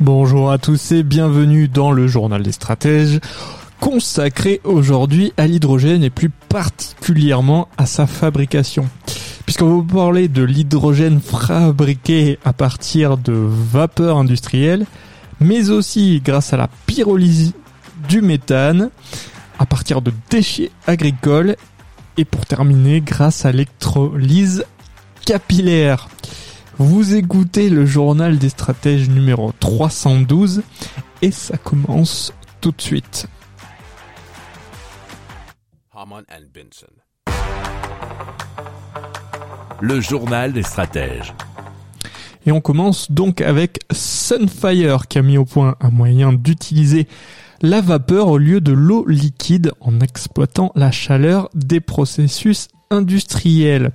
Bonjour à tous et bienvenue dans le journal des stratèges consacré aujourd'hui à l'hydrogène et plus particulièrement à sa fabrication. Puisqu'on va vous parler de l'hydrogène fabriqué à partir de vapeur industrielle, mais aussi grâce à la pyrolyse du méthane à partir de déchets agricoles et pour terminer grâce à l'électrolyse capillaire. Vous écoutez le journal des stratèges numéro 312 et ça commence tout de suite. Le journal des stratèges. Et on commence donc avec Sunfire qui a mis au point un moyen d'utiliser la vapeur au lieu de l'eau liquide en exploitant la chaleur des processus industriels.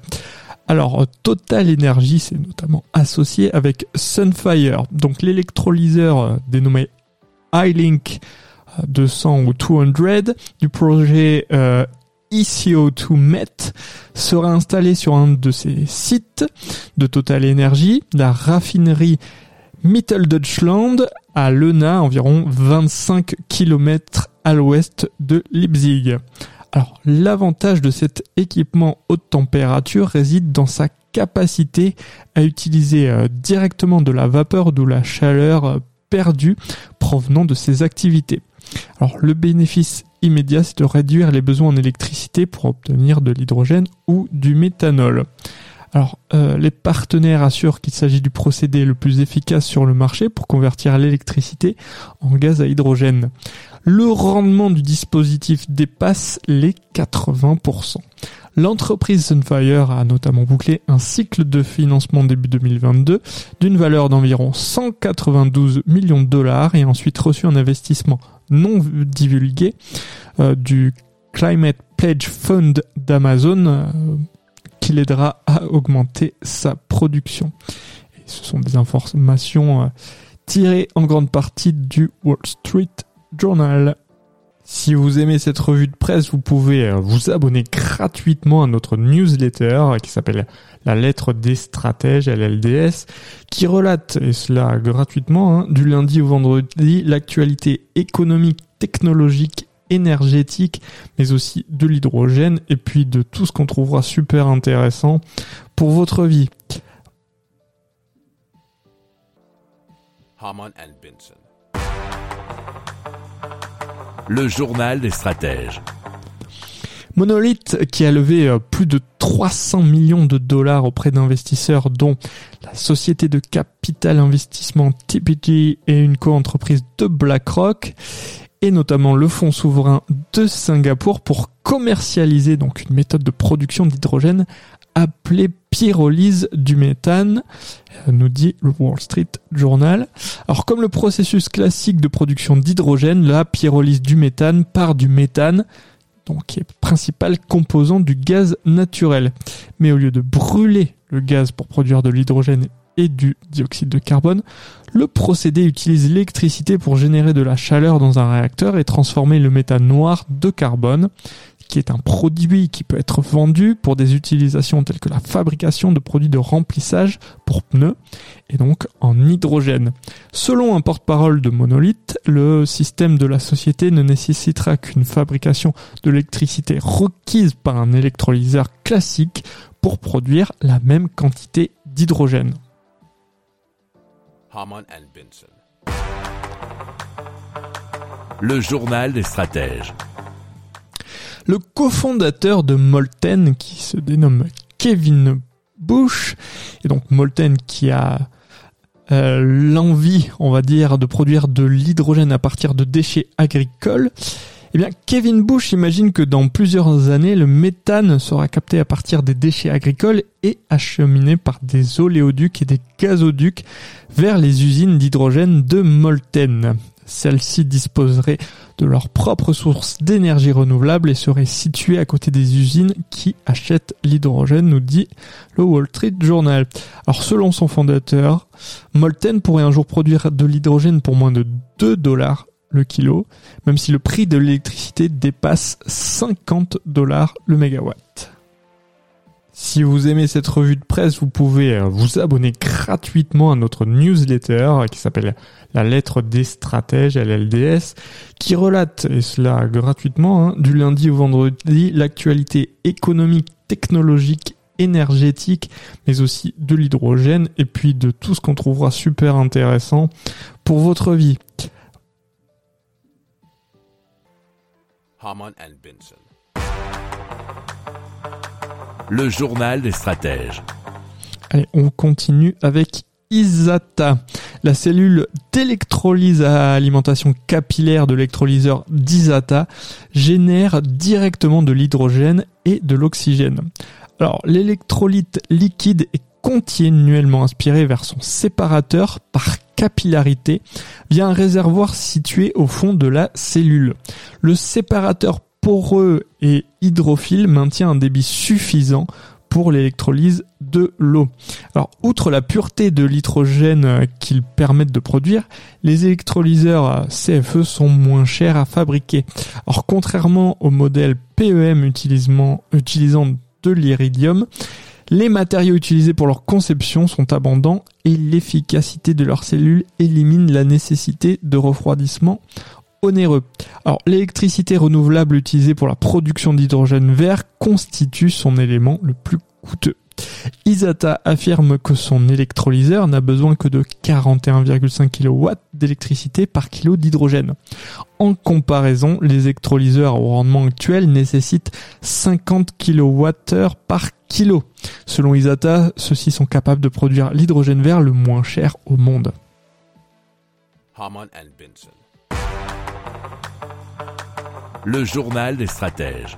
Alors Total Energy s'est notamment associé avec Sunfire, donc l'électrolyseur euh, dénommé iLink 200 ou 200 du projet euh, ECO2Met sera installé sur un de ces sites de Total Energy, la raffinerie Mitteldeutschland à Lena, environ 25 km à l'ouest de Leipzig. Alors, l'avantage de cet équipement haute température réside dans sa capacité à utiliser euh, directement de la vapeur de la chaleur euh, perdue provenant de ses activités. Alors, le bénéfice immédiat, c'est de réduire les besoins en électricité pour obtenir de l'hydrogène ou du méthanol. Alors, euh, les partenaires assurent qu'il s'agit du procédé le plus efficace sur le marché pour convertir l'électricité en gaz à hydrogène. Le rendement du dispositif dépasse les 80%. L'entreprise Sunfire a notamment bouclé un cycle de financement début 2022 d'une valeur d'environ 192 millions de dollars et ensuite reçu un investissement non divulgué euh, du Climate Pledge Fund d'Amazon euh, l'aidera à augmenter sa production. Et ce sont des informations euh, tirées en grande partie du Wall Street Journal. Si vous aimez cette revue de presse, vous pouvez vous abonner gratuitement à notre newsletter qui s'appelle La lettre des stratèges, LLDS, qui relate, et cela gratuitement, hein, du lundi au vendredi, l'actualité économique, technologique, énergétique, mais aussi de l'hydrogène, et puis de tout ce qu'on trouvera super intéressant pour votre vie. Le journal des stratèges. Monolith, qui a levé euh, plus de 300 millions de dollars auprès d'investisseurs, dont la société de capital investissement TPG et une co-entreprise de BlackRock, et notamment le fonds souverain de Singapour pour commercialiser donc une méthode de production d'hydrogène appelée pyrolyse du méthane, euh, nous dit le Wall Street Journal. Alors comme le processus classique de production d'hydrogène, la pyrolyse du méthane part du méthane, donc qui est principal composant du gaz naturel. Mais au lieu de brûler le gaz pour produire de l'hydrogène et du dioxyde de carbone, le procédé utilise l'électricité pour générer de la chaleur dans un réacteur et transformer le méthane noir de carbone, qui est un produit qui peut être vendu pour des utilisations telles que la fabrication de produits de remplissage pour pneus et donc en hydrogène. Selon un porte-parole de Monolith, le système de la société ne nécessitera qu'une fabrication de l'électricité requise par un électrolyseur classique pour produire la même quantité d'hydrogène. Le journal des stratèges. Le cofondateur de Molten, qui se dénomme Kevin Bush, et donc Molten qui a euh, l'envie, on va dire, de produire de l'hydrogène à partir de déchets agricoles, Eh bien, Kevin Bush imagine que dans plusieurs années, le méthane sera capté à partir des déchets agricoles et acheminé par des oléoducs et des gazoducs vers les usines d'hydrogène de Molten. Celles-ci disposeraient de leur propre source d'énergie renouvelable et seraient situées à côté des usines qui achètent l'hydrogène, nous dit le Wall Street Journal. Alors selon son fondateur, Molten pourrait un jour produire de l'hydrogène pour moins de 2 dollars le kilo, même si le prix de l'électricité dépasse 50 dollars le mégawatt. Si vous aimez cette revue de presse, vous pouvez euh, vous abonner gratuitement à notre newsletter qui s'appelle La lettre des stratèges, LLDS, qui relate, et cela gratuitement, hein, du lundi au vendredi, l'actualité économique, technologique, énergétique, mais aussi de l'hydrogène, et puis de tout ce qu'on trouvera super intéressant pour votre vie. Harman and Benson. Le journal des stratèges. Allez, on continue avec ISATA, la cellule d'électrolyse à alimentation capillaire de l'électrolyseur d'ISATA génère directement de l'hydrogène et de l'oxygène. Alors, l'électrolyte liquide est continuellement aspiré vers son séparateur par capillarité via un réservoir situé au fond de la cellule. Le séparateur poreux et hydrophile maintient un débit suffisant pour l'électrolyse de l'eau. Alors, outre la pureté de l'hydrogène qu'ils permettent de produire, les électrolyseurs CFE sont moins chers à fabriquer. Alors, contrairement au modèle PEM utilisant, utilisant de l'iridium, les matériaux utilisés pour leur conception sont abondants et l'efficacité de leurs cellules élimine la nécessité de refroidissement onéreux. Alors l'électricité renouvelable utilisée pour la production d'hydrogène vert constitue son élément le plus coûteux. Isata affirme que son électrolyseur n'a besoin que de 41,5 kW d'électricité par kilo d'hydrogène. En comparaison, les électrolyseurs au rendement actuel nécessitent 50 kWh par kilo. Selon Isata, ceux-ci sont capables de produire l'hydrogène vert le moins cher au monde. Le journal des stratèges.